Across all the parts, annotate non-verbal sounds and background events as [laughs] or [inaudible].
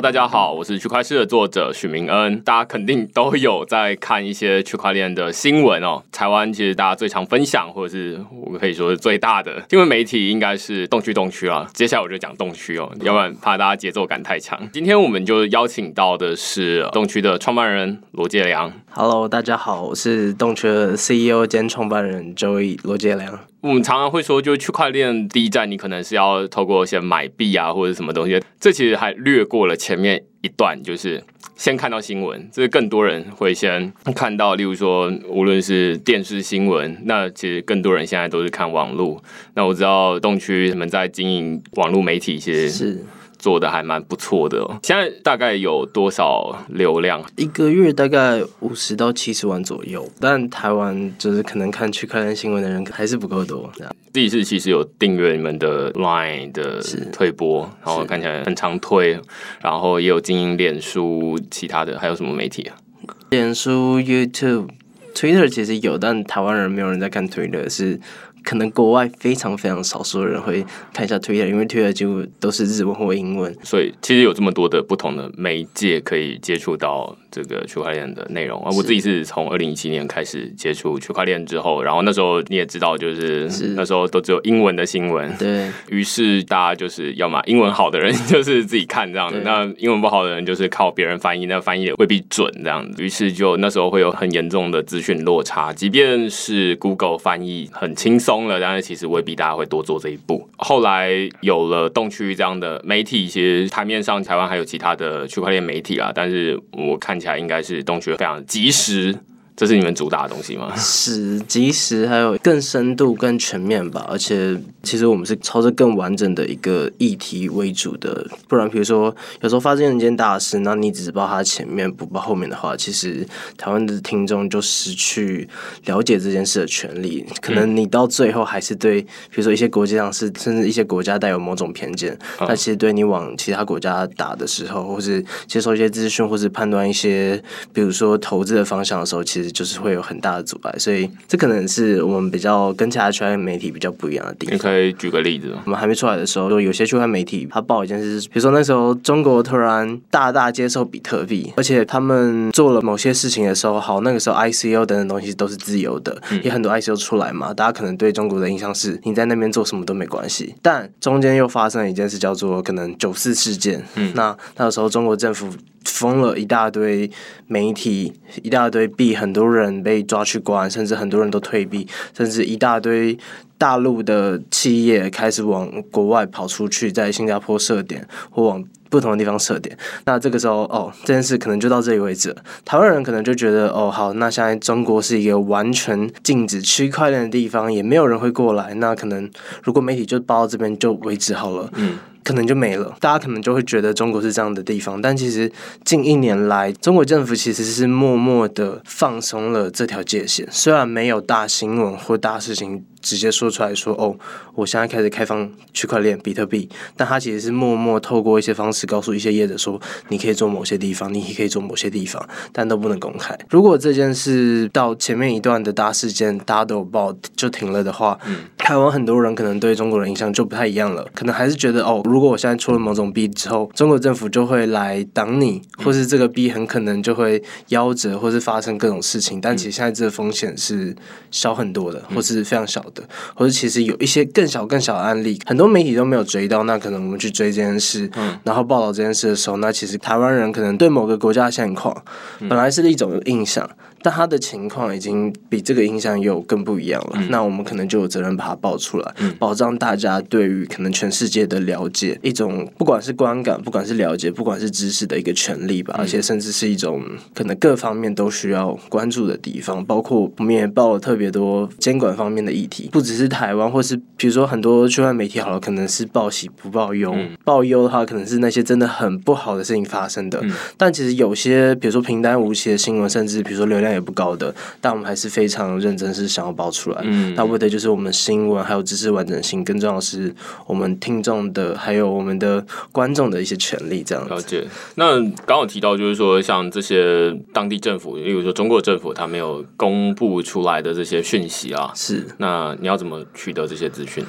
大家好，我是区块链的作者许明恩。大家肯定都有在看一些区块链的新闻哦。台湾其实大家最常分享，或者是我可以说是最大的新闻媒体，应该是动区动区啊。接下来我就讲动区哦，要不然怕大家节奏感太强。今天我们就邀请到的是动区的创办人罗介良。Hello，大家好，我是动区的 CEO 兼创办人 Joey 罗介良。我们常常会说，就是区块链第一站，你可能是要透过先买币啊，或者什么东西。这其实还略过了前面一段，就是先看到新闻，这是更多人会先看到。例如说，无论是电视新闻，那其实更多人现在都是看网络。那我知道东区他们在经营网络媒体，其实是。做的还蛮不错的，现在大概有多少流量？一个月大概五十到七十万左右，但台湾就是可能看区块链新闻的人还是不够多。第一次其实有订阅你们的 Line 的推播，然后看起来很常推，然后也有经营脸书，其他的还有什么媒体啊？脸书、YouTube、Twitter 其实有，但台湾人没有人在看 Twitter 是。可能国外非常非常少数的人会看一下推特，因为推特几乎都是日文或英文，所以其实有这么多的不同的媒介可以接触到。这个区块链的内容啊，我自己是从二零一七年开始接触区块链之后，然后那时候你也知道，就是那时候都只有英文的新闻，对。于是大家就是要么英文好的人就是自己看这样子，那英文不好的人就是靠别人翻译，那翻译也未必准这样。子，于是就那时候会有很严重的资讯落差，即便是 Google 翻译很轻松了，但是其实未必大家会多做这一步。后来有了动区这样的媒体，其实台面上台湾还有其他的区块链媒体啊，但是我看。起来应该是动区非常及时。这是你们主打的东西吗？是及时，还有更深度、更全面吧。而且，其实我们是朝着更完整的一个议题为主的。不然，比如说有时候发生一件大事，那你只报它前面，不报后面的话，其实台湾的听众就失去了解这件事的权利。可能你到最后还是对，比如说一些国际上是，甚至一些国家带有某种偏见。那其实对你往其他国家打的时候，或是接受一些资讯，或是判断一些，比如说投资的方向的时候，其实。就是会有很大的阻碍，所以这可能是我们比较跟其他区块链媒体比较不一样的地方。你可以举个例子吗？我们还没出来的时候，就有些区块链媒体他报一件事，比如说那时候中国突然大大接受比特币，而且他们做了某些事情的时候，好，那个时候 ICO 等等东西都是自由的，也很多 ICO 出来嘛，大家可能对中国的印象是你在那边做什么都没关系，但中间又发生了一件事，叫做可能九四事件。嗯，那那个时候中国政府。封了一大堆媒体，一大堆币，很多人被抓去关，甚至很多人都退币，甚至一大堆大陆的企业开始往国外跑出去，在新加坡设点或往不同的地方设点。那这个时候，哦，这件事可能就到这里为止。台湾人可能就觉得，哦，好，那现在中国是一个完全禁止区块链的地方，也没有人会过来。那可能如果媒体就报到这边就为止好了。嗯。可能就没了，大家可能就会觉得中国是这样的地方，但其实近一年来，中国政府其实是默默的放松了这条界限，虽然没有大新闻或大事情。直接说出来说哦，我现在开始开放区块链比特币，但他其实是默默透过一些方式告诉一些业者说，你可以做某些地方，你也可以做某些地方，但都不能公开。如果这件事到前面一段的大事件大家都有报就停了的话，台湾很多人可能对中国人印象就不太一样了，可能还是觉得哦，如果我现在出了某种币之后，中国政府就会来挡你，或是这个币很可能就会夭折，或是发生各种事情。但其实现在这个风险是小很多的，或是非常小。的，或者其实有一些更小更小的案例，很多媒体都没有追到，那可能我们去追这件事，嗯，然后报道这件事的时候，那其实台湾人可能对某个国家的现况，本来是一种印象。但他的情况已经比这个印象又更不一样了，那我们可能就有责任把它报出来，保障大家对于可能全世界的了解，一种不管是观感，不管是了解，不管是知识的一个权利吧，而且甚至是一种可能各方面都需要关注的地方，包括我们也报了特别多监管方面的议题，不只是台湾，或是比如说很多区外媒体好了，可能是报喜不报忧，报忧的话可能是那些真的很不好的事情发生的，但其实有些比如说平淡无奇的新闻，甚至比如说流量。量也不高的，但我们还是非常认真，是想要报出来。嗯，那为的就是我们新闻还有知识完整性，更重要的是我们听众的还有我们的观众的一些权利。这样了解。那刚好提到就是说，像这些当地政府，例如说中国政府，他没有公布出来的这些讯息啊，是。那你要怎么取得这些资讯？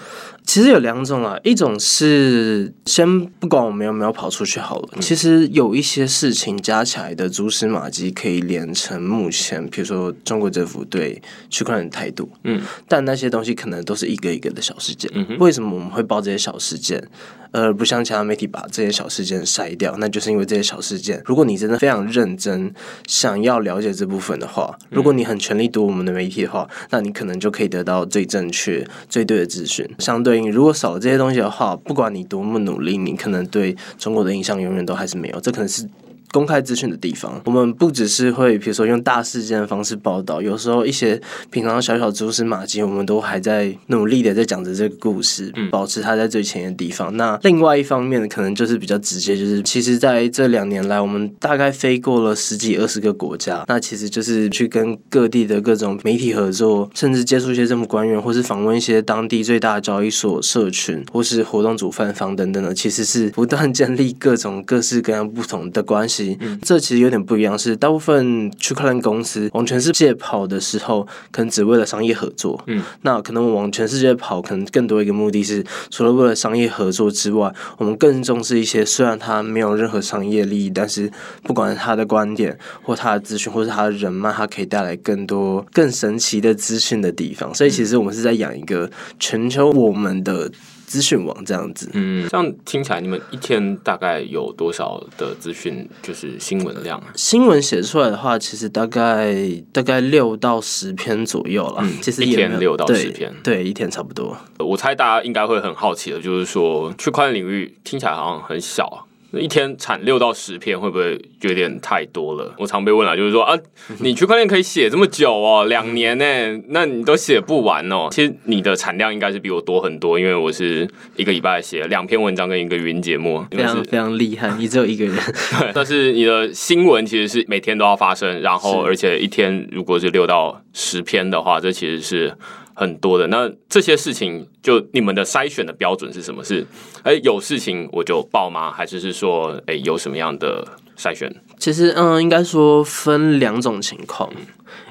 其实有两种啊，一种是先不管我们有没有跑出去好了。其实有一些事情加起来的蛛丝马迹，可以连成目前，比如说中国政府对区块链的态度。嗯，但那些东西可能都是一个一个的小事件。为什么我们会报这些小事件？而不像其他媒体把这些小事件筛掉，那就是因为这些小事件。如果你真的非常认真想要了解这部分的话，如果你很全力读我们的媒体的话，那你可能就可以得到最正确、最对的资讯。相对应，如果少了这些东西的话，不管你多么努力，你可能对中国的印象永远都还是没有。这可能是。公开资讯的地方，我们不只是会，比如说用大事件的方式报道，有时候一些平常小小蛛丝马迹，我们都还在努力的在讲着这个故事，保持它在最前沿的地方。那另外一方面，可能就是比较直接，就是其实在这两年来，我们大概飞过了十几二十个国家，那其实就是去跟各地的各种媒体合作，甚至接触一些政府官员，或是访问一些当地最大的交易所社群，或是活动主办方等等的，其实是不断建立各种各式各样不同的关系。这其实有点不一样，是大部分区块链公司往全世界跑的时候，可能只为了商业合作。嗯，那可能往全世界跑，可能更多一个目的是，除了为了商业合作之外，我们更重视一些虽然他没有任何商业利益，但是不管是他的观点或他的资讯，或是他的人脉，他可以带来更多更神奇的资讯的地方。所以其实我们是在养一个全球我们的。资讯网这样子，嗯，这样听起来，你们一天大概有多少的资讯，就是新闻量啊？新闻写出来的话，其实大概大概六到十篇左右了。其实一天六到十篇，对，一天差不多。我猜大家应该会很好奇的，就是说区块链领域听起来好像很小啊。一天产六到十篇会不会有点太多了？我常被问了，就是说啊，你区块链可以写这么久哦，两年呢，那你都写不完哦。其实你的产量应该是比我多很多，因为我是一个礼拜写两篇文章跟一个语音节目，非常非常厉害。你只有一个人，[laughs] 但是你的新闻其实是每天都要发生，然后而且一天如果是六到十篇的话，这其实是。很多的那这些事情，就你们的筛选的标准是什么？是哎有事情我就报吗？还是是说哎有什么样的筛选？其实嗯，应该说分两种情况。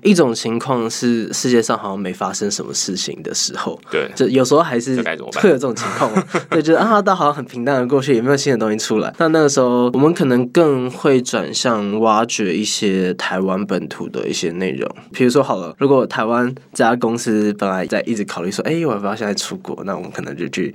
一种情况是世界上好像没发生什么事情的时候，对，就有时候还是会有这种情况，[laughs] 对，觉得啊，大好像很平淡的过去，也没有新的东西出来。那那个时候，我们可能更会转向挖掘一些台湾本土的一些内容，比如说好了，如果台湾这家公司本来在一直考虑说，哎，我要不要现在出国？那我们可能就去。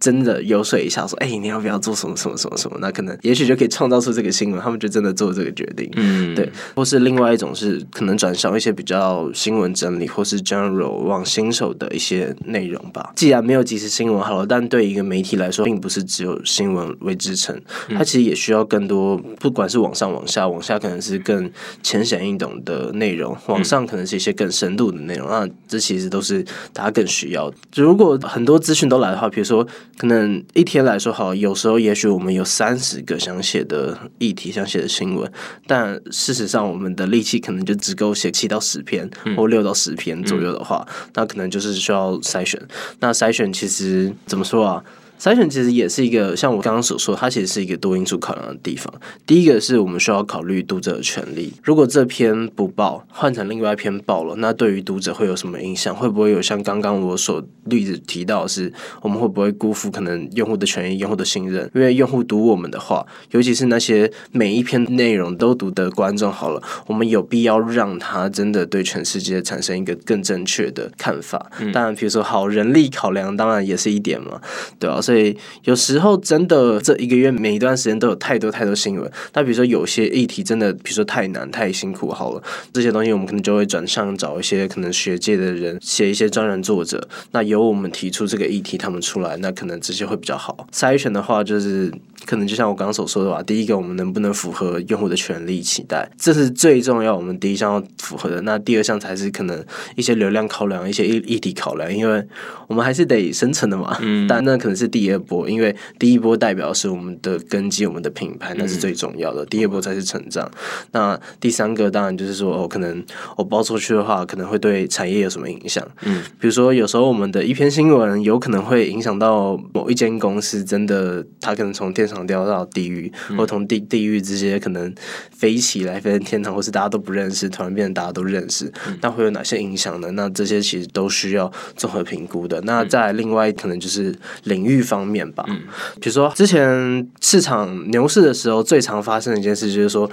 真的游说一下，说：“哎，你要不要做什么什么什么什么？”那可能也许就可以创造出这个新闻，他们就真的做这个决定。嗯，对。或是另外一种是可能转向一些比较新闻整理，或是 general 往新手的一些内容吧。既然没有即时新闻好了，但对一个媒体来说，并不是只有新闻为支撑，它其实也需要更多，不管是往上往下，往下可能是更浅显易懂的内容，往上可能是一些更深度的内容。那这其实都是大家更需要。如果很多资讯都来的话，比如说。可能一天来说好，有时候也许我们有三十个想写的议题、想写的新闻，但事实上我们的力气可能就只够写七到十篇或六到十篇左右的话，那可能就是需要筛选。那筛选其实怎么说啊？筛选其实也是一个像我刚刚所说，它其实是一个多因素考量的地方。第一个是我们需要考虑读者的权利。如果这篇不报，换成另外一篇报了，那对于读者会有什么影响？会不会有像刚刚我所例子提到，是我们会不会辜负可能用户的权益、用户的信任？因为用户读我们的话，尤其是那些每一篇内容都读的观众，好了，我们有必要让他真的对全世界产生一个更正确的看法。当然，比如说好人力考量，当然也是一点嘛，对吧？所以有时候真的这一个月每一段时间都有太多太多新闻。那比如说有些议题真的，比如说太难太辛苦好了，这些东西我们可能就会转向找一些可能学界的人写一些专栏作者。那由我们提出这个议题，他们出来，那可能这些会比较好。筛选的话，就是可能就像我刚刚所说的吧，第一个我们能不能符合用户的权利期待，这是最重要。我们第一项要符合的，那第二项才是可能一些流量考量、一些议议题考量，因为我们还是得生存的嘛。嗯，但那可能是第。第二波，因为第一波代表是我们的根基、我们的品牌，那是最重要的。第二波才是成长。那第三个当然就是说，哦，可能我包出去的话，可能会对产业有什么影响？嗯，比如说有时候我们的一篇新闻有可能会影响到某一间公司，真的它可能从天上掉到地狱，或从地地狱直接可能飞起来飞天堂，或是大家都不认识，突然变成大家都认识，那会有哪些影响呢？那这些其实都需要综合评估的。那在另外可能就是领域方面吧，嗯比如说之前市场牛市的时候，最常发生的一件事就是说。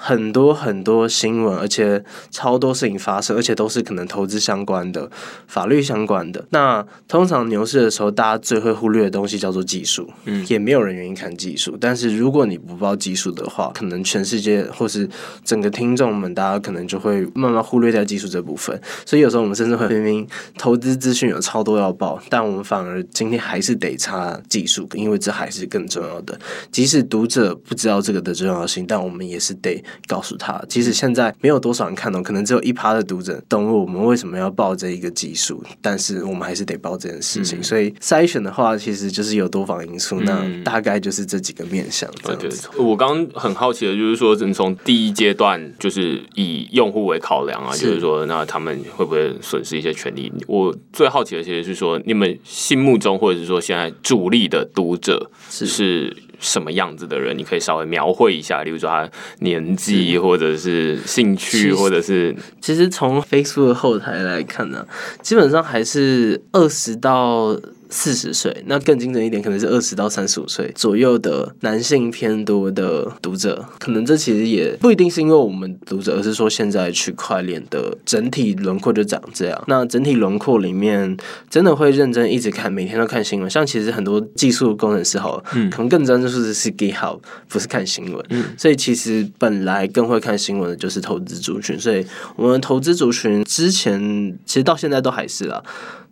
很多很多新闻，而且超多事情发生，而且都是可能投资相关的、法律相关的。那通常牛市的时候，大家最会忽略的东西叫做技术，嗯，也没有人愿意看技术。但是如果你不报技术的话，可能全世界或是整个听众们，大家可能就会慢慢忽略掉技术这部分。所以有时候我们甚至会明明投资资讯有超多要报，但我们反而今天还是得查技术，因为这还是更重要的。即使读者不知道这个的重要性，但我们也是得。告诉他，即使现在没有多少人看懂，可能只有一趴的读者懂我们为什么要报这一个技术，但是我们还是得报这件事情。所以筛选的话，其实就是有多方因素，那大概就是这几个面向。这样子。我刚刚很好奇的就是说，你从第一阶段就是以用户为考量啊，就是说，那他们会不会损失一些权利？我最好奇的其实是说，你们心目中或者是说现在主力的读者是。什么样子的人？你可以稍微描绘一下，例如说他年纪，或者是兴趣，或者是……其实从 Facebook 后台来看呢，基本上还是二十到。四十岁，那更精准一点，可能是二十到三十五岁左右的男性偏多的读者。可能这其实也不一定是因为我们读者，而是说现在区块链的整体轮廓就长这样。那整体轮廓里面，真的会认真一直看，每天都看新闻。像其实很多技术工程师好，嗯，可能更专注的是 get 好，不是看新闻。嗯，所以其实本来更会看新闻的就是投资族群。所以我们投资族群之前，其实到现在都还是啦。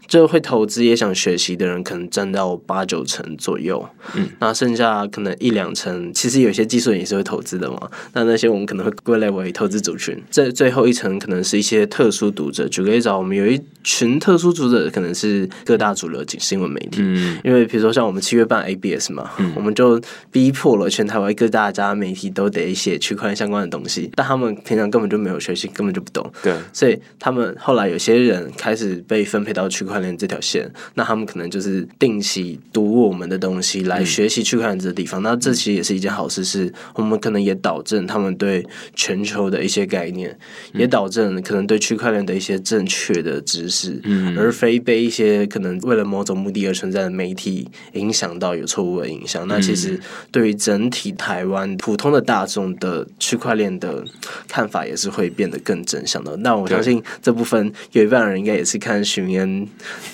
就会投资也想学习的人，可能占到八九成左右。嗯，那剩下可能一两成，其实有些技术人也是会投资的嘛。那那些我们可能会归类为投资族群。这最后一层可能是一些特殊读者。举个例子，我们有一群特殊读者，可能是各大主流新闻媒体。嗯，因为比如说像我们七月办 ABS 嘛，我们就逼迫了全台湾各大家媒体都得写区块链相关的东西，但他们平常根本就没有学习，根本就不懂。对，所以他们后来有些人开始被分配到区块。链这条线，那他们可能就是定期读我们的东西来学习区块链这个地方。那这其实也是一件好事，是我们可能也导正他们对全球的一些概念，也导正可能对区块链的一些正确的知识，嗯，而非被一些可能为了某种目的而存在的媒体影响到有错误的影响。那其实对于整体台湾普通的大众的区块链的看法，也是会变得更正向的。那我相信这部分有一半人应该也是看许言。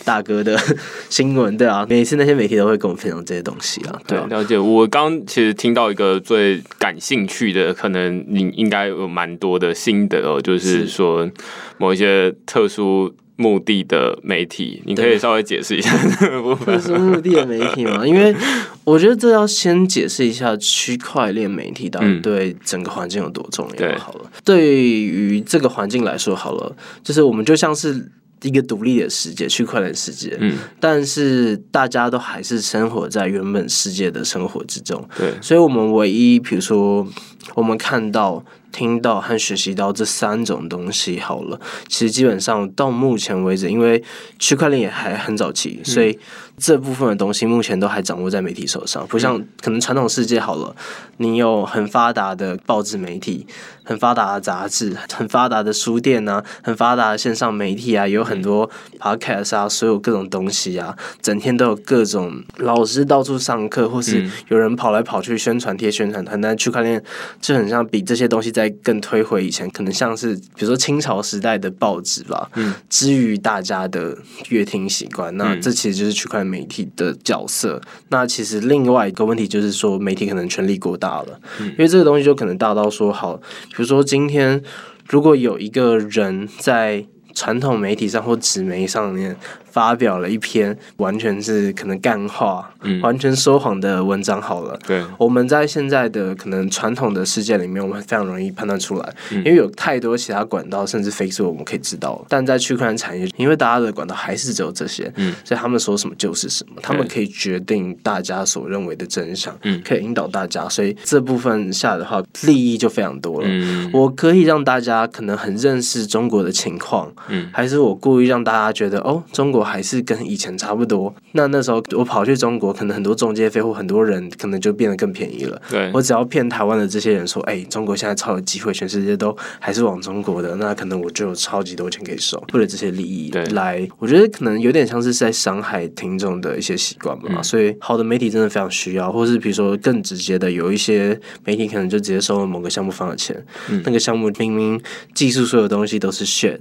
大哥的新闻，对啊，每次那些媒体都会跟我分享这些东西啊，对，了解。我刚其实听到一个最感兴趣的，可能你应该有蛮多的心得哦，就是说某一些特殊目的的媒体，你可以稍微解释一下这个部分。特殊目的的媒体嘛，[laughs] 因为我觉得这要先解释一下区块链媒体到底对整个环境有多重要。好了，对于这个环境来说，好了，就是我们就像是。一个独立的世界，区块链世界，嗯，但是大家都还是生活在原本世界的生活之中，对，所以我们唯一，比如说，我们看到、听到和学习到这三种东西，好了，其实基本上到目前为止，因为区块链也还很早期，所以。这部分的东西目前都还掌握在媒体手上，不像可能传统世界好了，你有很发达的报纸媒体、很发达的杂志、很发达的书店啊、很发达的线上媒体啊，有很多 podcast 啊，所有各种东西啊，整天都有各种老师到处上课，或是有人跑来跑去宣传贴宣传。但区块链就很像比这些东西在更推回以前，可能像是比如说清朝时代的报纸吧，嗯，之于大家的阅听习惯。那这其实就是区块。媒体的角色，那其实另外一个问题就是说，媒体可能权力过大了，因为这个东西就可能大到说，好，比如说今天如果有一个人在传统媒体上或纸媒上面发表了一篇完全是可能干话、完全说谎的文章好了。对，我们在现在的可能传统的世界里面，我们非常容易判断出来，因为有太多其他管道，甚至 Facebook 我们可以知道。但在区块链产业，因为大家的管道还是只有这些，嗯，所以他们说什么就是什么，他们可以决定大家所认为的真相，嗯，可以引导大家，所以这部分下的话，利益就非常多了。嗯，我可以让大家可能很认识中国的情况，嗯，还是我故意让大家觉得哦，中国还是跟以前差不多。那那时候我跑去中国，可能很多中介费或很多人可能就变得更便宜了。对，我只要骗台湾的这些人说，哎，中国现在超有机会，全世界都还是往中国的，那可能我就有超级多钱可以收，为了这些利益来，我觉得可能有点像是在伤害听众的一些习惯吧。所以好的媒体真的非常需要，或是比如说更直接的，有一些媒体可能就直接收了某个项目方的钱，那个项目明明技术所有东西都是炫，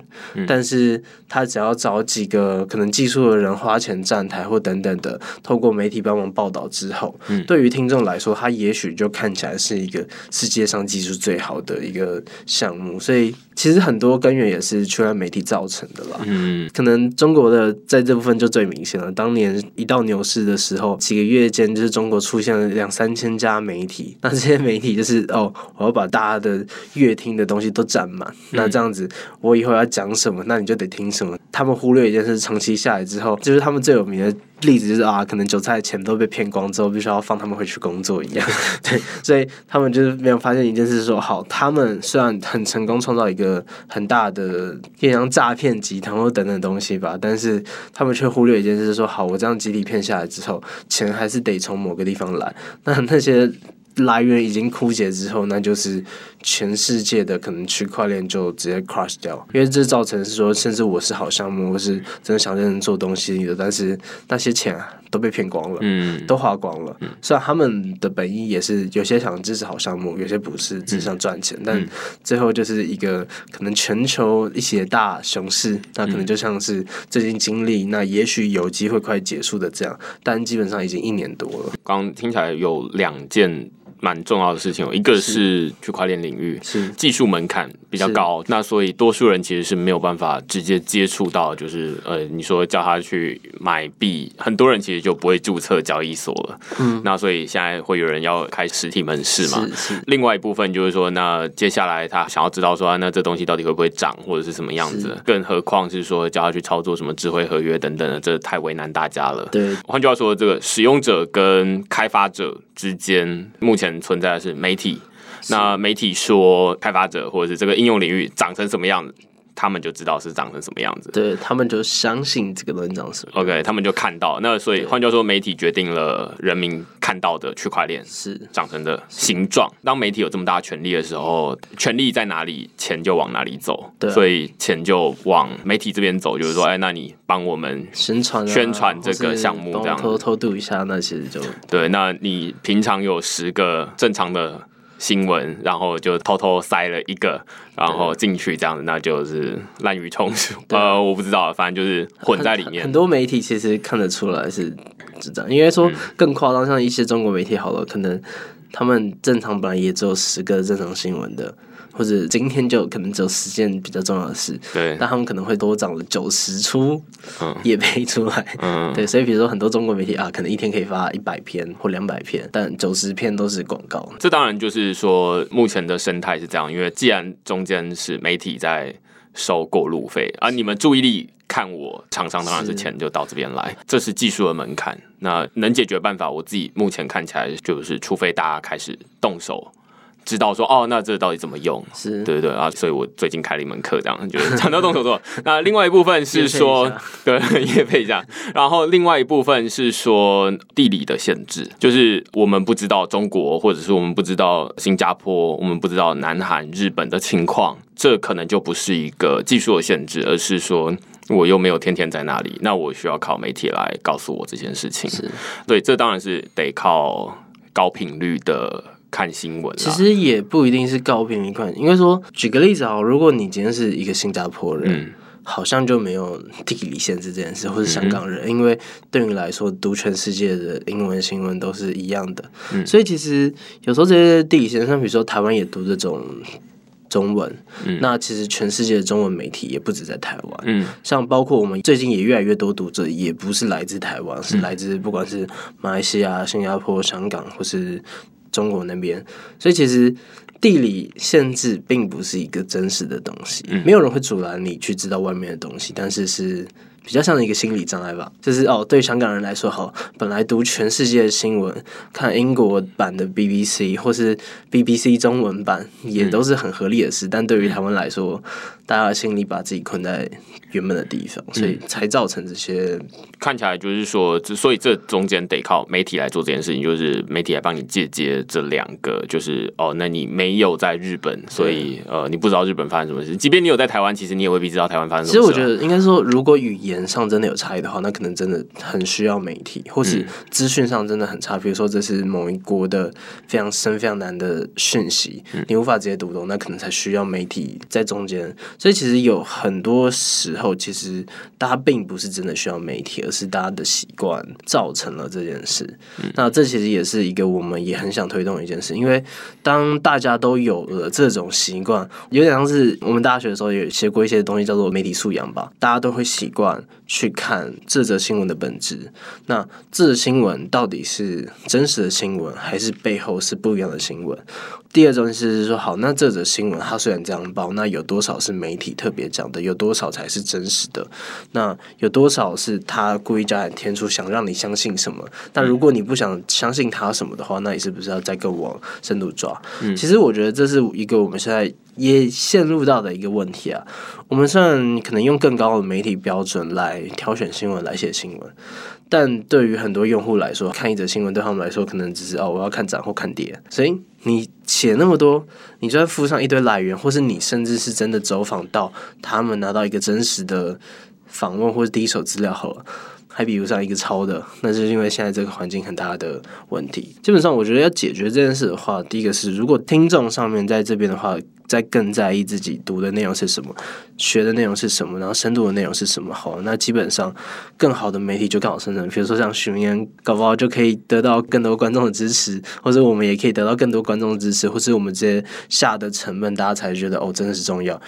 但是他只要找几个可能技术的人花钱站台或等等的，透过媒体帮忙报道之后，对于听众来说，他也许就看起来是一个世界上技术最好的一个项目，所以。其实很多根源也是区块媒体造成的啦。嗯，可能中国的在这部分就最明显了。当年一到牛市的时候，几个月间就是中国出现了两三千家媒体。那这些媒体就是哦，我要把大家的乐听的东西都占满。那这样子，我以后要讲什么，那你就得听什么。他们忽略一件事，长期下来之后，就是他们最有名的。例子就是啊，可能韭菜的钱都被骗光之后，必须要放他们回去工作一样。[laughs] 对，所以他们就是没有发现一件事，说好，他们虽然很成功创造一个很大的，偏向诈骗集团或等等东西吧，但是他们却忽略一件事，说好，我这样集体骗下来之后，钱还是得从某个地方来。那那些。来源已经枯竭之后，那就是全世界的可能区块链就直接 crush 掉，因为这造成是说，甚至我是好项目，我是真的想认真做东西的，但是那些钱都被骗光了，嗯，都花光了。虽然他们的本意也是有些想支持好项目，有些不是只想赚钱，但最后就是一个可能全球一些大熊市，那可能就像是最近经历，那也许有机会快结束的这样，但基本上已经一年多了。刚听起来有两件。蛮重要的事情，一个是区块链领域是技术门槛比较高，那所以多数人其实是没有办法直接接触到，就是呃，你说叫他去买币，很多人其实就不会注册交易所了。嗯，那所以现在会有人要开实体门市嘛？是是。另外一部分就是说，那接下来他想要知道说，那这东西到底会不会涨，或者是什么样子？更何况是说叫他去操作什么智慧合约等等的，这太为难大家了。对，换句话说，这个使用者跟开发者之间目前。存在的是媒体，那媒体说开发者或者是这个应用领域长成什么样子。他们就知道是长成什么样子，对他们就相信这个东西长什么。OK，他们就看到那，所以换句话说，媒体决定了人民看到的区块链是长成的形状。当媒体有这么大权力的时候，权力在哪里，钱就往哪里走。对，所以钱就往媒体这边走，就是说，哎，那你帮我们宣传宣传这个项目，这样偷偷渡一下，那其实就对。那你平常有十个正常的。新闻，然后就偷偷塞了一个，然后进去这样子，那就是滥竽充数。呃，我不知道，反正就是混在里面。很多媒体其实看得出来是这样，因为说更夸张，像一些中国媒体好了，可能他们正常本来也只有十个正常新闻的。或者今天就可能只有十件比较重要的事，对，但他们可能会多涨了九十出，也配出来，嗯，对，所以比如说很多中国媒体啊，可能一天可以发一百篇或两百篇，但九十篇都是广告。这当然就是说目前的生态是这样，因为既然中间是媒体在收过路费，而你们注意力看我厂商当然是钱就到这边来，这是技术的门槛。那能解决办法，我自己目前看起来就是，除非大家开始动手。知道说哦，那这到底怎么用？是对对对啊，所以我最近开了一门课，这样就是讲到动手做。[laughs] 那另外一部分是说，对，[laughs] 也配这样。然后另外一部分是说地理的限制，就是我们不知道中国，或者是我们不知道新加坡，我们不知道南韩、日本的情况，这可能就不是一个技术的限制，而是说我又没有天天在那里，那我需要靠媒体来告诉我这件事情。是对，这当然是得靠高频率的。看新闻，其实也不一定是高频一块。应该说，举个例子啊，如果你今天是一个新加坡人，好像就没有地理限制这件事，或是香港人，因为对你来说，读全世界的英文新闻都是一样的。所以其实有时候这些地理限制，比如说台湾也读这种。中文。那其实全世界的中文媒体也不止在台湾，嗯，像包括我们最近也越来越多读者，也不是来自台湾，是来自不管是马来西亚、新加坡、香港或是中国那边。所以其实地理限制并不是一个真实的东西，没有人会阻拦你去知道外面的东西，但是是。比较像一个心理障碍吧，就是哦，对香港人来说，好，本来读全世界的新闻，看英国版的 BBC 或是 BBC 中文版，也都是很合理的事。但对于台湾来说，大家心里把自己困在原本的地方，所以才造成这些。看起来就是说，所以这中间得靠媒体来做这件事情，就是媒体来帮你借接这两个，就是哦，那你没有在日本，所以呃，你不知道日本发生什么事。即便你有在台湾，其实你也未必知道台湾发生什么事。其实我觉得应该说，如果语言言上真的有差异的话，那可能真的很需要媒体，或是资讯上真的很差。比如说，这是某一国的非常深、非常难的讯息，你无法直接读懂，那可能才需要媒体在中间。所以，其实有很多时候，其实大家并不是真的需要媒体，而是大家的习惯造成了这件事。那这其实也是一个我们也很想推动的一件事，因为当大家都有了这种习惯，有点像是我们大学的时候也学过一些东西，叫做媒体素养吧，大家都会习惯。去看这则新闻的本质，那这则新闻到底是真实的新闻，还是背后是不一样的新闻？第二种是说，好，那这则新闻它虽然这样报，那有多少是媒体特别讲的？有多少才是真实的？那有多少是他故意加点天出，想让你相信什么？那如果你不想相信他什么的话，那你是不是要再更往深度抓？其实我觉得这是一个我们现在也陷入到的一个问题啊。我们虽然可能用更高的媒体标准来挑选新闻来写新闻，但对于很多用户来说，看一则新闻对他们来说可能只是哦，我要看涨或看跌，所以。你写那么多，你就算附上一堆来源，或是你甚至是真的走访到他们拿到一个真实的访问或者第一手资料好了，还比不上一个抄的，那就是因为现在这个环境很大的问题。基本上，我觉得要解决这件事的话，第一个是如果听众上面在这边的话。在更在意自己读的内容是什么，学的内容是什么，然后深度的内容是什么。好，那基本上更好的媒体就更好生成。比如说像许明言，搞不好就可以得到更多观众的支持，或者我们也可以得到更多观众的支持，或者我们这些下的成本，大家才觉得哦，真的是重要。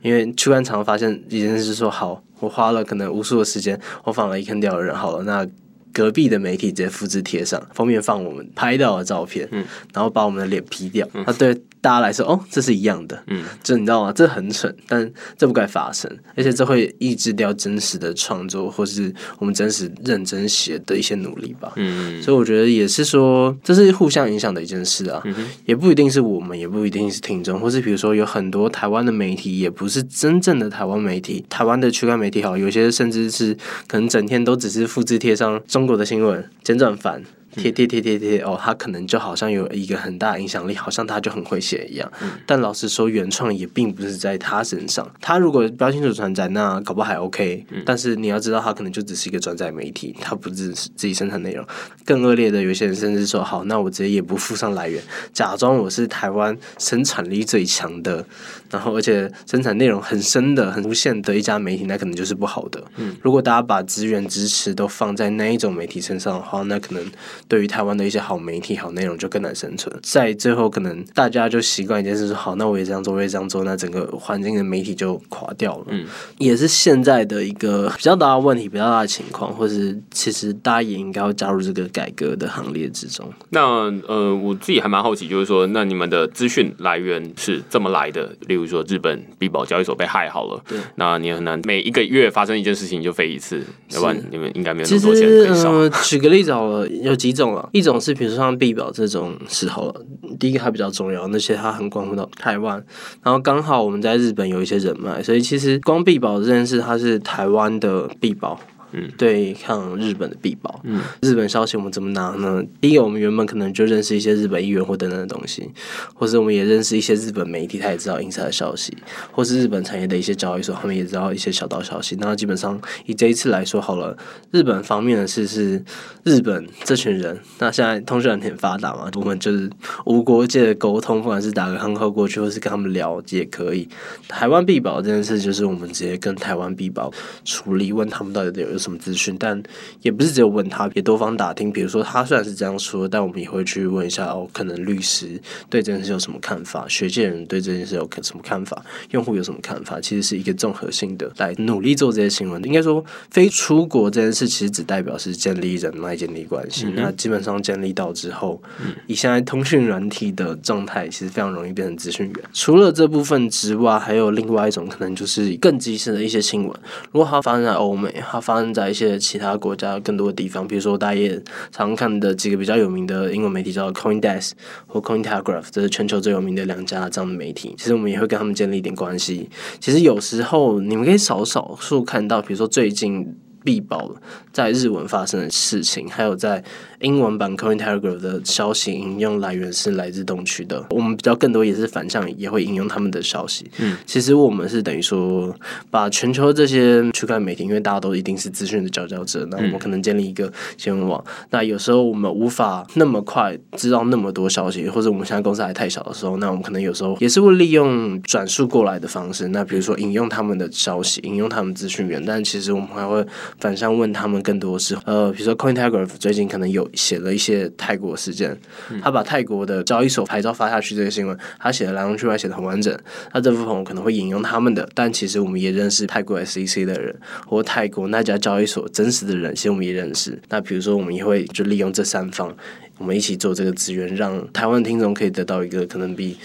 因为去观场发现一件事，说好，我花了可能无数的时间，我放了一坑掉的人，好了，那。隔壁的媒体直接复制贴上，封面放我们拍到的照片，嗯，然后把我们的脸 P 掉，那对大家来说，哦，这是一样的，嗯，这你知道吗？这很蠢，但这不该发生，而且这会抑制掉真实的创作，或是我们真实认真写的一些努力吧，嗯，所以我觉得也是说，这是互相影响的一件事啊，也不一定是我们，也不一定是听众，或是比如说有很多台湾的媒体，也不是真正的台湾媒体，台湾的区块媒体好，有些甚至是可能整天都只是复制贴上。中国的新闻简转繁。贴贴贴贴贴哦，他可能就好像有一个很大影响力，好像他就很会写一样。但老实说，原创也并不是在他身上。他如果标清楚转载，那搞不好还 OK。但是你要知道，他可能就只是一个转载媒体，他不是自己生产内容。更恶劣的，有些人甚至说：“好，那我直接也不附上来源，假装我是台湾生产力最强的，然后而且生产内容很深的、很无限的一家媒体，那可能就是不好的。”如果大家把资源支持都放在那一种媒体身上的话，那可能。对于台湾的一些好媒体、好内容就更难生存。在最后，可能大家就习惯一件事，说好，那我也这样做，我也这样做，那整个环境的媒体就垮掉了。嗯，也是现在的一个比较大的问题、比较大的情况，或是其实大家也应该要加入这个改革的行列之中。那呃，我自己还蛮好奇，就是说，那你们的资讯来源是这么来的？例如说，日本币宝交易所被害好了，对，那你很难每一个月发生一件事情就飞一次，要不然你们应该没有那么多钱可以烧。举个例子好了，有几。种了，一种是比如说像币保这种时候，第一个它比较重要，那些它很关乎到台湾，然后刚好我们在日本有一些人脉，所以其实光币宝这件事，它是台湾的币宝。嗯，对抗日本的必保。嗯，日本消息我们怎么拿呢？第一个，我们原本可能就认识一些日本议员或等等的东西，或者我们也认识一些日本媒体，他也知道 inside 的消息，或是日本产业的一些交易所，他们也知道一些小道消息。那基本上以这一次来说好了，日本方面的事是日本这群人。那现在通讯很发达嘛，我们就是无国界的沟通，不管是打个航号过去，或是跟他们聊也可以。台湾必保这件事，就是我们直接跟台湾必保处理，问他们到底有。什么资讯，但也不是只有问他，也多方打听。比如说他虽然是这样说，但我们也会去问一下哦，可能律师对这件事有什么看法，学界人对这件事有什么看法，用户有什么看法，其实是一个综合性的来努力做这些新闻。应该说，非出国这件事其实只代表是建立人脉、建立关系。那基本上建立到之后，以现在通讯软体的状态，其实非常容易变成资讯源。除了这部分之外，还有另外一种可能，就是更及时的一些新闻。如果它发生在欧美，它发生在一些其他国家更多的地方，比如说大家也常看的几个比较有名的英文媒体，叫 CoinDesk 或 Cointelegraph，这是全球最有名的两家这样的媒体。其实我们也会跟他们建立一点关系。其实有时候你们可以少少数看到，比如说最近必报在日文发生的事情，还有在。英文版 Coin Telegraph 的消息引用来源是来自东区的，我们比较更多也是反向，也会引用他们的消息。嗯，其实我们是等于说，把全球这些区块媒体，因为大家都一定是资讯的佼佼者，那我们可能建立一个新闻网。那有时候我们无法那么快知道那么多消息，或者我们现在公司还太小的时候，那我们可能有时候也是会利用转述过来的方式。那比如说引用他们的消息，引用他们资讯源，但其实我们还会反向问他们更多是呃，比如说 Coin Telegraph 最近可能有。写了一些泰国事件，他把泰国的交易所牌照发下去这个新闻，他写的来龙去脉写的很完整。那这部分我可能会引用他们的，但其实我们也认识泰国 SEC 的人，或泰国那家交易所真实的人，其实我们也认识。那比如说，我们也会就利用这三方，我们一起做这个资源，让台湾听众可以得到一个可能比。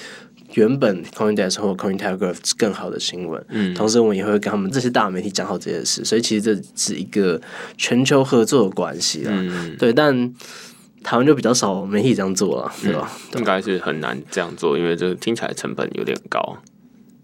原本 CoinDesk 或 Cointelegraph 更好的新闻，嗯，同时我们也会跟他们这些大媒体讲好这件事，所以其实这是一个全球合作的关系啦，嗯，对，但台湾就比较少媒体这样做了，对吧？应该是很难这样做，因为这听起来成本有点高。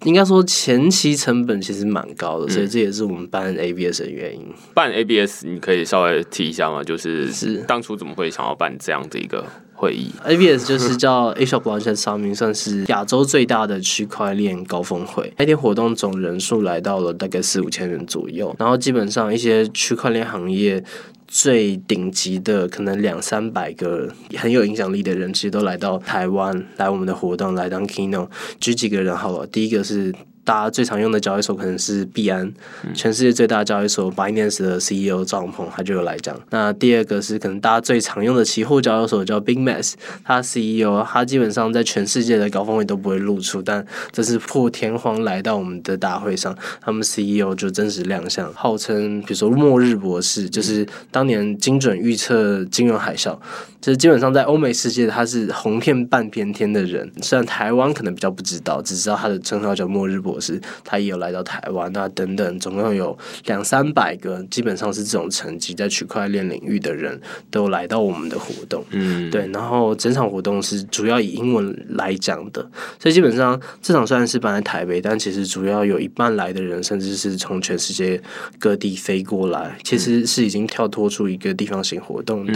应该说前期成本其实蛮高的，所以这也是我们办 ABS 的原因。办 ABS 你可以稍微提一下吗？就是是当初怎么会想要办这样的一个？会议，ABS 就是叫 Asia Blockchain Summit，算是亚洲最大的区块链高峰会。那天活动总人数来到了大概四五千人左右，然后基本上一些区块链行业最顶级的，可能两三百个很有影响力的人，其实都来到台湾来我们的活动来当 Keynote。举几个人好了，第一个是。大家最常用的交易所可能是币安，全世界最大的交易所 Binance 的 CEO 赵鹏他就有来讲。那第二个是可能大家最常用的期货交易所叫 BigMass，他 CEO 他基本上在全世界的高峰会都不会露出，但这次破天荒来到我们的大会上，他们 CEO 就真实亮相，号称比如说末日博士，就是当年精准预测金融海啸。就是基本上在欧美世界，他是红遍半边天的人。虽然台湾可能比较不知道，只知道他的称号叫末日博士，他也有来到台湾啊等等，总共有两三百个，基本上是这种成绩在区块链领域的人都来到我们的活动。嗯，对。然后整场活动是主要以英文来讲的，所以基本上这场虽然是办在台北，但其实主要有一半来的人，甚至是从全世界各地飞过来，其实是已经跳脱出一个地方型活动的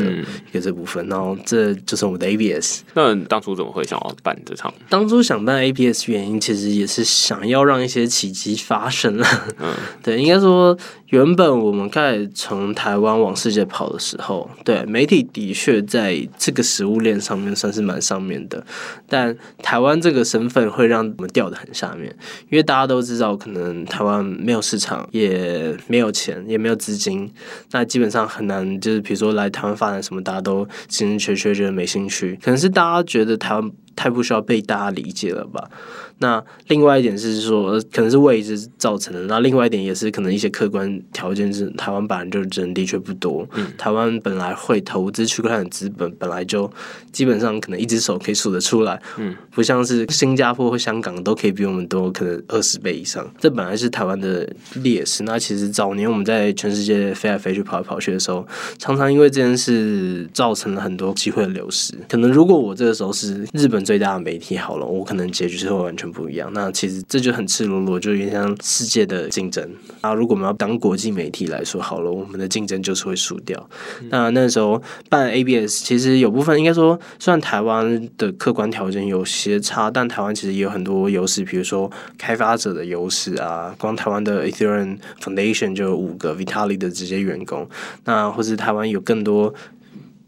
一个这部分。然后这就是我们的 ABS。那当初怎么会想要办这场？当初想办 ABS 原因，其实也是想要让一些奇迹发生了。嗯，[laughs] 对，应该说。原本我们开始从台湾往世界跑的时候，对媒体的确在这个食物链上面算是蛮上面的，但台湾这个身份会让我们掉的很下面，因为大家都知道，可能台湾没有市场，也没有钱，也没有资金，那基本上很难，就是比如说来台湾发展什么，大家都兴兴缺缺，觉得没兴趣，可能是大家觉得台湾太不需要被大家理解了吧。那另外一点是说，可能是位置造成的。那另外一点也是可能一些客观条件是，台湾本来就人的确不多。嗯，台湾本来会投资区块链的资本本来就基本上可能一只手可以数得出来。嗯，不像是新加坡或香港都可以比我们多，可能二十倍以上。这本来是台湾的劣势。那其实早年我们在全世界飞来飞去、跑来跑去的时候，常常因为这件事造成了很多机会的流失。可能如果我这个时候是日本最大的媒体，好了，我可能结局是会完全。不一样，那其实这就很赤裸裸，就有点像世界的竞争啊。如果我们要当国际媒体来说，好了，我们的竞争就是会输掉。那那时候办 ABS，其实有部分应该说，虽然台湾的客观条件有些差，但台湾其实也有很多优势，比如说开发者的优势啊。光台湾的 Ethereum Foundation 就有五个 Vitalik 的直接员工，那或是台湾有更多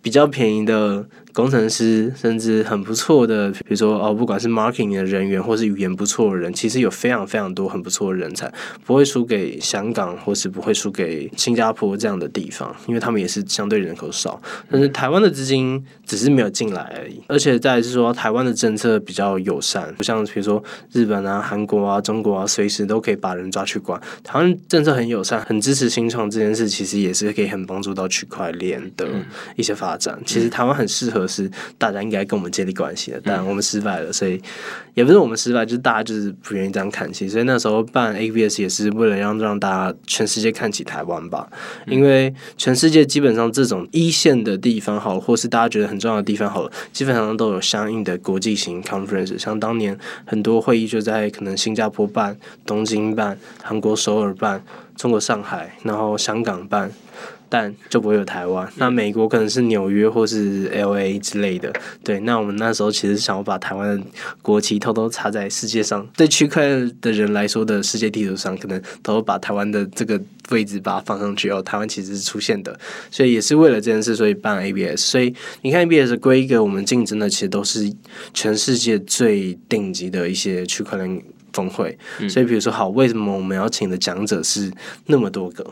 比较便宜的。工程师，甚至很不错的，比如说哦，不管是 marketing 的人员，或是语言不错的人，其实有非常非常多很不错的人才，不会输给香港，或是不会输给新加坡这样的地方，因为他们也是相对人口少。但是台湾的资金只是没有进来而已，而且再是说台湾的政策比较友善，不像比如说日本啊、韩国啊、中国啊，随时都可以把人抓去关。台湾政策很友善，很支持新创这件事，其实也是可以很帮助到区块链的一些发展。其实台湾很适合是大家应该跟我们建立关系的，但我们失败了，所以也不是我们失败，就是大家就是不愿意这样看齐。所以那时候办 ABS 也是为了让让大家全世界看起台湾吧，因为全世界基本上这种一线的地方好，或是大家觉得很重要的地方好了，基本上都有相应的国际型 conference，像当年很多会议就在可能新加坡办、东京办、韩国首尔办、中国上海，然后香港办。但就不会有台湾。那美国可能是纽约或是 L A 之类的。对，那我们那时候其实想要把台湾的国旗偷偷插在世界上，对区块链的人来说的世界地图上，可能偷偷把台湾的这个位置把它放上去哦。台湾其实是出现的，所以也是为了这件事，所以办 A B S。所以你看 A B S 的规格，我们竞争的其实都是全世界最顶级的一些区块链峰会。所以比如说，好，为什么我们要请的讲者是那么多个？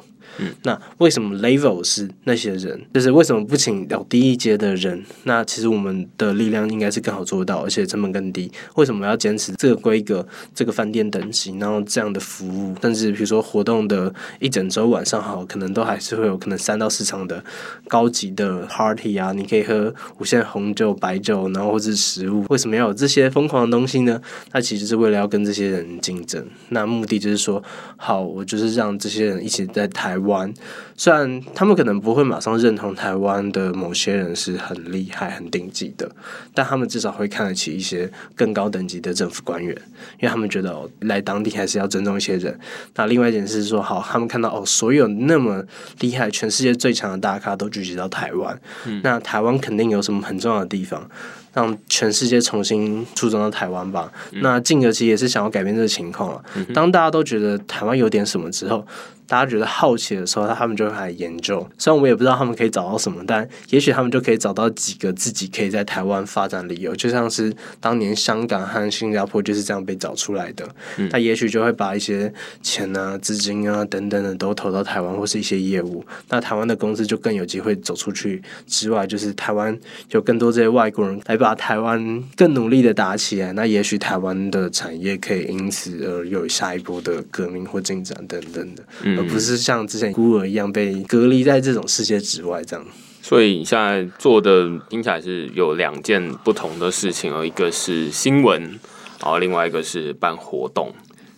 那为什么 level 是那些人？就是为什么不请到第一阶的人？那其实我们的力量应该是更好做到，而且成本更低。为什么要坚持这个规格、这个饭店等级，然后这样的服务？甚至比如说活动的一整周晚上，好，可能都还是会有可能三到四场的高级的 party 啊，你可以喝无限红酒、白酒，然后或是食物。为什么要有这些疯狂的东西呢？那其实是为了要跟这些人竞争。那目的就是说，好，我就是让这些人一起在台。虽然他们可能不会马上认同台湾的某些人是很厉害、很顶级的，但他们至少会看得起一些更高等级的政府官员，因为他们觉得哦，来当地还是要尊重一些人。那另外一点是说，好，他们看到哦，所有那么厉害、全世界最强的大咖都聚集到台湾，那台湾肯定有什么很重要的地方。让全世界重新注重到台湾吧。那进而其实也是想要改变这个情况了。当大家都觉得台湾有点什么之后，大家觉得好奇的时候，他们就会来研究。虽然我也不知道他们可以找到什么，但也许他们就可以找到几个自己可以在台湾发展理由。就像是当年香港和新加坡就是这样被找出来的。他也许就会把一些钱啊、资金啊等等的都投到台湾或是一些业务。那台湾的公司就更有机会走出去。之外，就是台湾有更多这些外国人来把台湾更努力的打起来。那也许台湾的产业可以因此而有下一波的革命或进展等等的。而不是像之前孤儿一样被隔离在这种世界之外这样。所以你现在做的听起来是有两件不同的事情哦，一个是新闻，然后另外一个是办活动，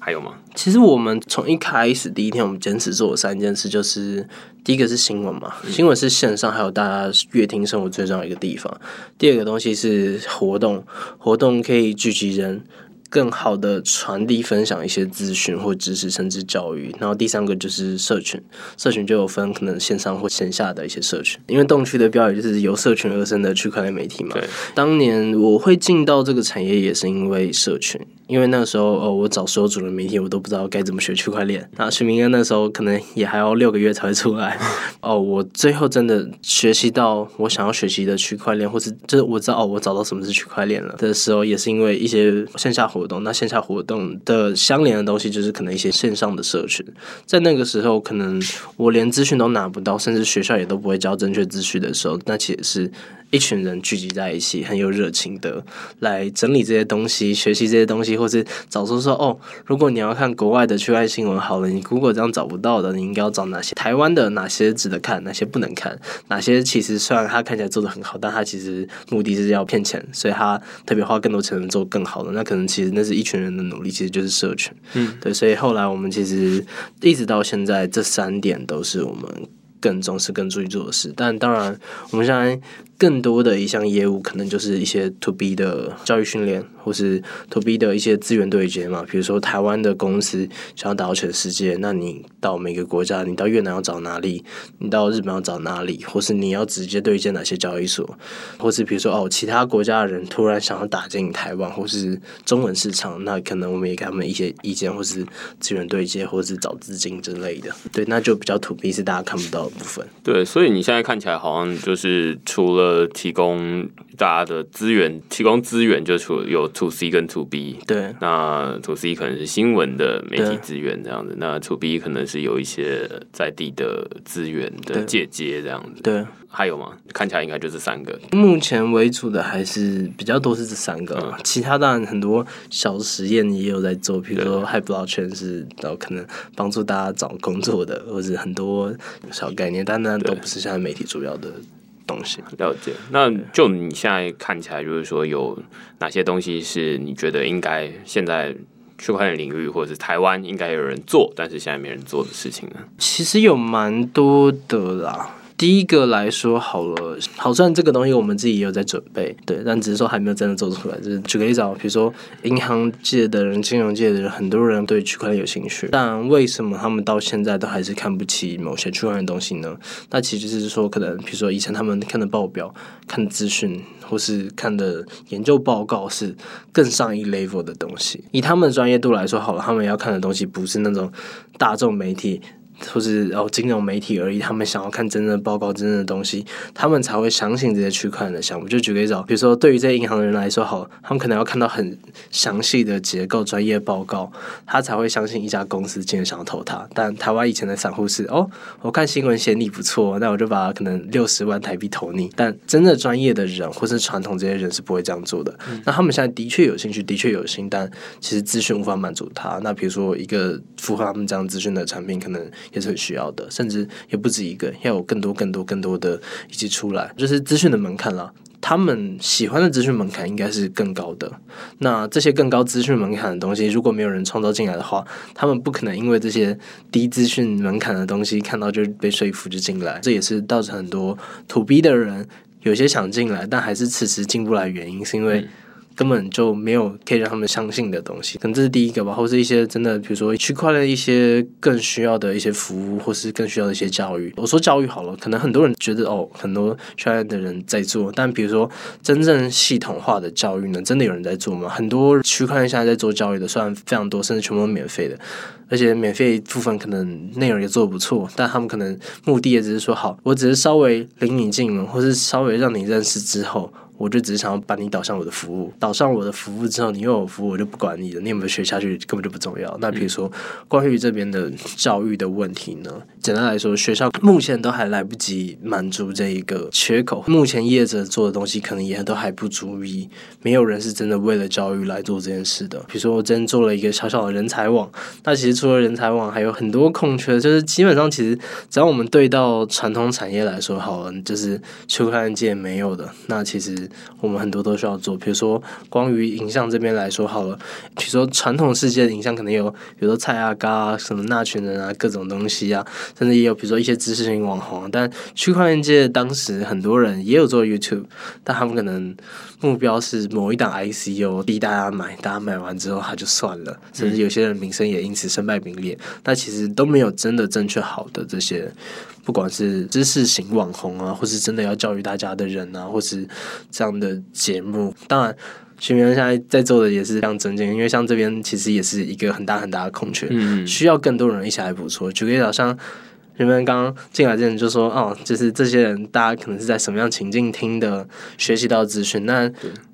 还有吗？其实我们从一开始第一天，我们坚持做了三件事，就是第一个是新闻嘛，新闻是线上还有大家乐听生活最重要一个地方。第二个东西是活动，活动可以聚集人。更好的传递、分享一些资讯或知识，甚至教育。然后第三个就是社群，社群就有分可能线上或线下的一些社群。因为动区的标语就是由社群而生的区块链媒体嘛。当年我会进到这个产业，也是因为社群。因为那个时候，哦，我找所有主流媒体，我都不知道该怎么学区块链。那徐明恩那时候可能也还要六个月才会出来。[laughs] 哦，我最后真的学习到我想要学习的区块链，或是就是我知道哦，我找到什么是区块链了的时候，也是因为一些线下活动。那线下活动的相连的东西，就是可能一些线上的社群。在那个时候，可能我连资讯都拿不到，甚至学校也都不会教正确资讯的时候，那其实是。一群人聚集在一起，很有热情的来整理这些东西、学习这些东西，或是找出说哦，如果你要看国外的区外新闻，好了，你 Google 这样找不到的，你应该要找哪些？台湾的哪些值得看，哪些不能看？哪些其实虽然他看起来做的很好，但他其实目的是要骗钱，所以他特别花更多钱做更好的。那可能其实那是一群人的努力，其实就是社群。嗯，对，所以后来我们其实一直到现在，这三点都是我们更重视、更注意做的事。但当然，我们现在。更多的一项业务，可能就是一些 to B 的教育训练，或是 to B 的一些资源对接嘛。比如说，台湾的公司想要打到全世界，那你到每个国家，你到越南要找哪里？你到日本要找哪里？或是你要直接对接哪些交易所？或是比如说，哦，其他国家的人突然想要打进台湾或是中文市场，那可能我们也给他们一些意见，或是资源对接，或是找资金之类的。对，那就比较 to B 是大家看不到的部分。对，所以你现在看起来好像就是除了了提供大家的资源，提供资源就除有 to C 跟 to B，对，那 to C 可能是新闻的媒体资源这样子，那 to B 可能是有一些在地的资源的借接这样子。对，还有吗？看起来应该就这三个。目前为主的还是比较多是这三个，其他当然很多小实验也有在做，比如说 High Blockchain 是然后可能帮助大家找工作的，或者很多小概念，但那都不是现在媒体主要的。东西了解，那就你现在看起来，就是说有哪些东西是你觉得应该现在区块链领域或者是台湾应该有人做，但是现在没人做的事情呢？其实有蛮多的啦。第一个来说好了，好像这个东西我们自己也有在准备，对，但只是说还没有真的做出来。就是举个例子，比如说银行界的人、金融界的人，很多人对区块链有兴趣，但为什么他们到现在都还是看不起某些区块链的东西呢？那其实就是说，可能比如说以前他们看的报表、看资讯，或是看的研究报告是更上一 level 的东西。以他们的专业度来说，好了，他们要看的东西不是那种大众媒体。或是哦金融媒体而已，他们想要看真正的报告、真正的东西，他们才会相信这些区块链的项目。就举个例子，比如说对于这些银行的人来说，好，他们可能要看到很详细的结构、专业报告，他才会相信一家公司今天想要投他。但台湾以前的散户是哦，我看新闻写你不错，那我就把可能六十万台币投你。但真的专业的人或是传统这些人是不会这样做的。那他们现在的确有兴趣，的确有心，但其实资讯无法满足他。那比如说一个符合他们这样资讯的产品，可能。也是很需要的，甚至也不止一个，要有更多、更多、更多的一起出来，就是资讯的门槛了。他们喜欢的资讯门槛应该是更高的。那这些更高资讯门槛的东西，如果没有人创造进来的话，他们不可能因为这些低资讯门槛的东西看到就被说服就进来。这也是造成很多土逼的人有些想进来，但还是迟迟进不来原因，是因为。根本就没有可以让他们相信的东西，可能这是第一个吧，或是一些真的，比如说区块链一些更需要的一些服务，或是更需要的一些教育。我说教育好了，可能很多人觉得哦，很多区块链的人在做，但比如说真正系统化的教育呢，真的有人在做吗？很多区块链现在在做教育的，虽然非常多，甚至全部都免费的，而且免费部分可能内容也做的不错，但他们可能目的也只是说，好，我只是稍微领你进门，或是稍微让你认识之后。我就只是想要把你导向我的服务，导向我的服务之后，你又有服务，我就不管你了，你有没有学下去根本就不重要。那比如说关于这边的教育的问题呢？简单来说，学校目前都还来不及满足这一个缺口。目前业者做的东西可能也都还不足以，没有人是真的为了教育来做这件事的。比如说，我真做了一个小小的人才网，那其实除了人才网，还有很多空缺。就是基本上，其实只要我们对到传统产业来说，好了，就是区块链界没有的，那其实。我们很多都需要做，比如说关于影像这边来说，好了，比如说传统世界的影像可能有，比如说蔡阿嘎，什么那群人啊，各种东西啊，甚至也有比如说一些知识型网红。但区块链界当时很多人也有做 YouTube，但他们可能目标是某一档 ICO 逼大家买，大家买完之后他就算了，甚至有些人名声也因此身败名裂。但其实都没有真的正确好的这些。不管是知识型网红啊，或是真的要教育大家的人啊，或是这样的节目，当然，徐明现在在做的也是非常正经，因为像这边其实也是一个很大很大的空缺，嗯，需要更多人一起来补充。举个例子，像人们刚刚进来之前就说，哦，就是这些人，大家可能是在什么样情境听的，学习到资讯，那。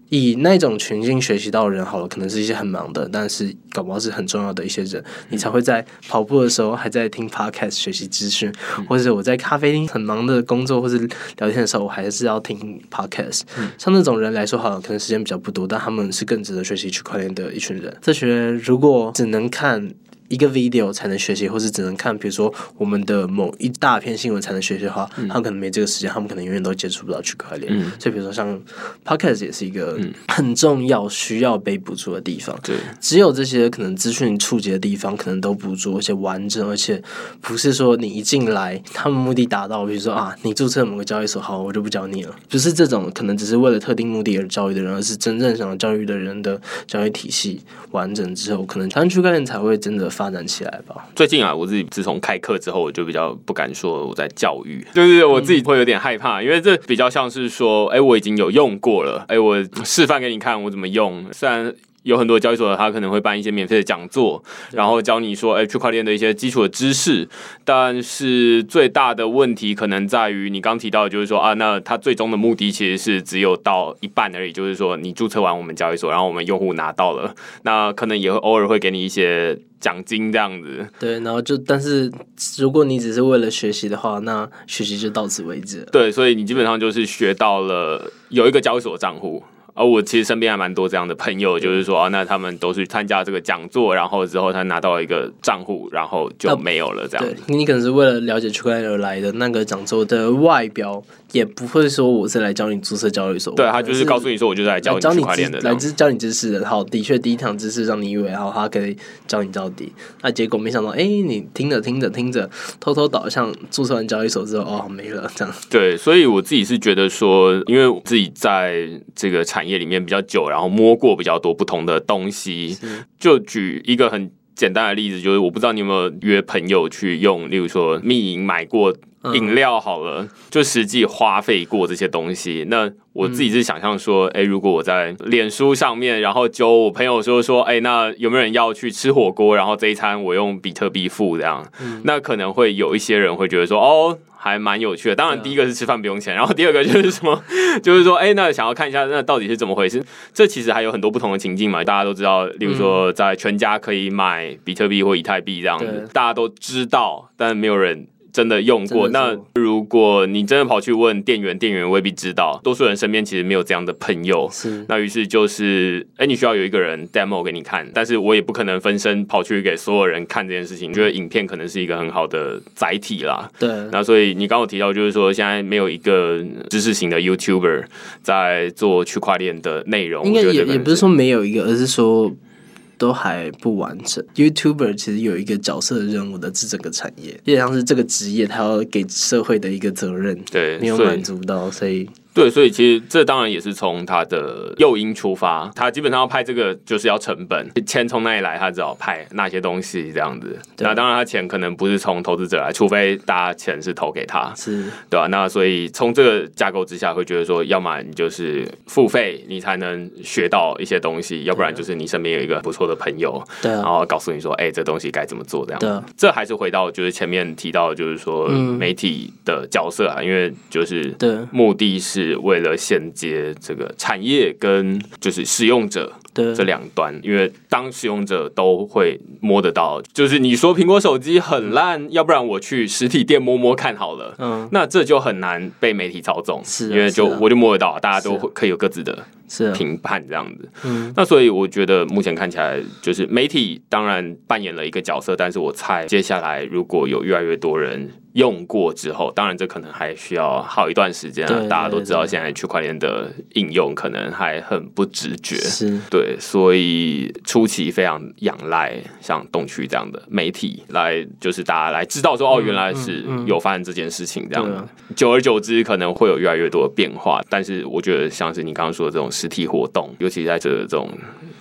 以那种群境学习到的人好了，可能是一些很忙的，但是搞不好是很重要的一些人，你才会在跑步的时候还在听 podcast 学习资讯，或者我在咖啡厅很忙的工作或者聊天的时候，我还是要听 podcast。像那种人来说，好了，可能时间比较不多，但他们是更值得学习区块链的一群人。这群人如果只能看。一个 video 才能学习，或是只能看，比如说我们的某一大篇新闻才能学习的话，他们可能没这个时间，他们可能永远都接触不到区块链。所以，比如说像 podcast 也是一个很重要、需要被捕捉的地方。对，只有这些可能资讯触及的地方，可能都捕捉，而且完整，而且不是说你一进来，他们目的达到，比如说啊，你注册某个交易所，好，我就不教你了，不是这种可能只是为了特定目的而教育的人，而是真正想要教育的人的教育体系完整之后，可能台湾区块链才会真的发。展起来吧。最近啊，我自己自从开课之后，我就比较不敢说我在教育，[laughs] 就是我自己会有点害怕，因为这比较像是说，哎，我已经有用过了，哎，我示范给你看我怎么用。虽然有很多交易所，他可能会办一些免费的讲座，然后教你说，哎，区块链的一些基础的知识。但是最大的问题可能在于你刚提到，就是说啊，那它最终的目的其实是只有到一半而已，就是说你注册完我们交易所，然后我们用户拿到了，那可能也会偶尔会给你一些奖金这样子。对，然后就但是如果你只是为了学习的话，那学习就到此为止。对，所以你基本上就是学到了有一个交易所账户。而我其实身边还蛮多这样的朋友，就是说啊，那他们都是参加这个讲座，然后之后他拿到一个账户，然后就没有了这样。对，你可能是为了了解区块链而来的那个讲座的外表。也不会说我是来教你注册交易所，对他就是告诉你说，我就是来教你区块链的，来教你知识的。好，的确第一堂知识让你以为好，他可以教你到底，那结果没想到，哎，你听着听着听着，偷偷导向注册完交易所之后，哦，没了这样。对，所以我自己是觉得说，因为自己在这个产业里面比较久，然后摸过比较多不同的东西，就举一个很简单的例子，就是我不知道你有没有约朋友去用，例如说密银买过。饮料好了，就实际花费过这些东西。那我自己是想象说，哎，如果我在脸书上面，然后揪我朋友说说，哎，那有没有人要去吃火锅？然后这一餐我用比特币付这样，那可能会有一些人会觉得说，哦，还蛮有趣的。当然，第一个是吃饭不用钱，[laughs] 然后第二个就是什么，[laughs] 就是说，哎，那想要看一下那到底是怎么回事？这其实还有很多不同的情境嘛。大家都知道，例如说在全家可以买比特币或以太币这样子，大家都知道，但没有人。真的用过？那如果你真的跑去问店员，店员未必知道。多数人身边其实没有这样的朋友。是。那于是就是，哎，你需要有一个人 demo 给你看，但是我也不可能分身跑去给所有人看这件事情。觉得影片可能是一个很好的载体啦。对。那所以你刚刚提到，就是说现在没有一个知识型的 YouTuber 在做区块链的内容。应该也也不是说没有一个，而是说。都还不完整。YouTuber 其实有一个角色的任务的，是整个产业，就像是这个职业，他要给社会的一个责任，对，没有满足到，所以。对，所以其实这当然也是从他的诱因出发，他基本上要拍这个就是要成本，钱从哪里来，他只好拍那些东西这样子。那当然他钱可能不是从投资者来，除非大家钱是投给他，是对吧？那所以从这个架构之下，会觉得说，要么你就是付费，你才能学到一些东西；，要不然就是你身边有一个不错的朋友，对，然后告诉你说，哎，这东西该怎么做这样。这还是回到就是前面提到，就是说媒体的角色啊，因为就是对目的是。是为了衔接这个产业跟就是使用者这两端，因为当使用者都会摸得到，就是你说苹果手机很烂，要不然我去实体店摸摸看好了，嗯，那这就很难被媒体操纵，是因为就我就摸得到，大家都会可以有各自的评判这样子，嗯，那所以我觉得目前看起来就是媒体当然扮演了一个角色，但是我猜接下来如果有越来越多人。用过之后，当然这可能还需要好一段时间啊。大家都知道，现在区块链的应用可能还很不直觉，是。对，所以初期非常仰赖像东区这样的媒体来，就是大家来知道说，哦，原来是有发生这件事情这样的。久而久之，可能会有越来越多的变化。但是我觉得，像是你刚刚说的这种实体活动，尤其在这这种。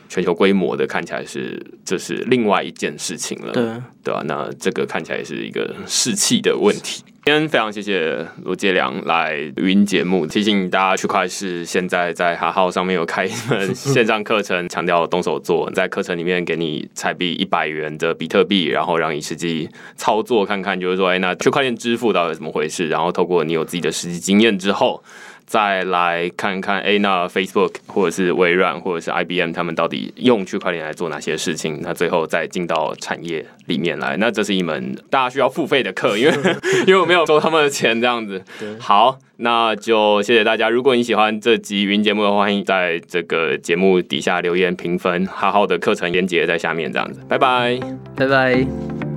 全球规模的看起来是这是另外一件事情了，对对吧？那这个看起来是一个士气的问题。今天非常谢谢罗杰良来语音节目，提醒大家，区块是现在在哈号上面有开一门线上课程，强调动手做，在课程里面给你彩币一百元的比特币，然后让你实际操作看看，就是说，哎，那区块链支付到底怎么回事？然后透过你有自己的实际经验之后。再来看看，哎，那 Facebook 或者是微软或者是 IBM，他们到底用区块链来做哪些事情？那最后再进到产业里面来，那这是一门大家需要付费的课，因为 [laughs] 因为我没有收他们的钱，这样子。好，那就谢谢大家。如果你喜欢这集云节目的话，欢迎在这个节目底下留言评分，好好的课程连接在下面，这样子。拜拜，拜拜。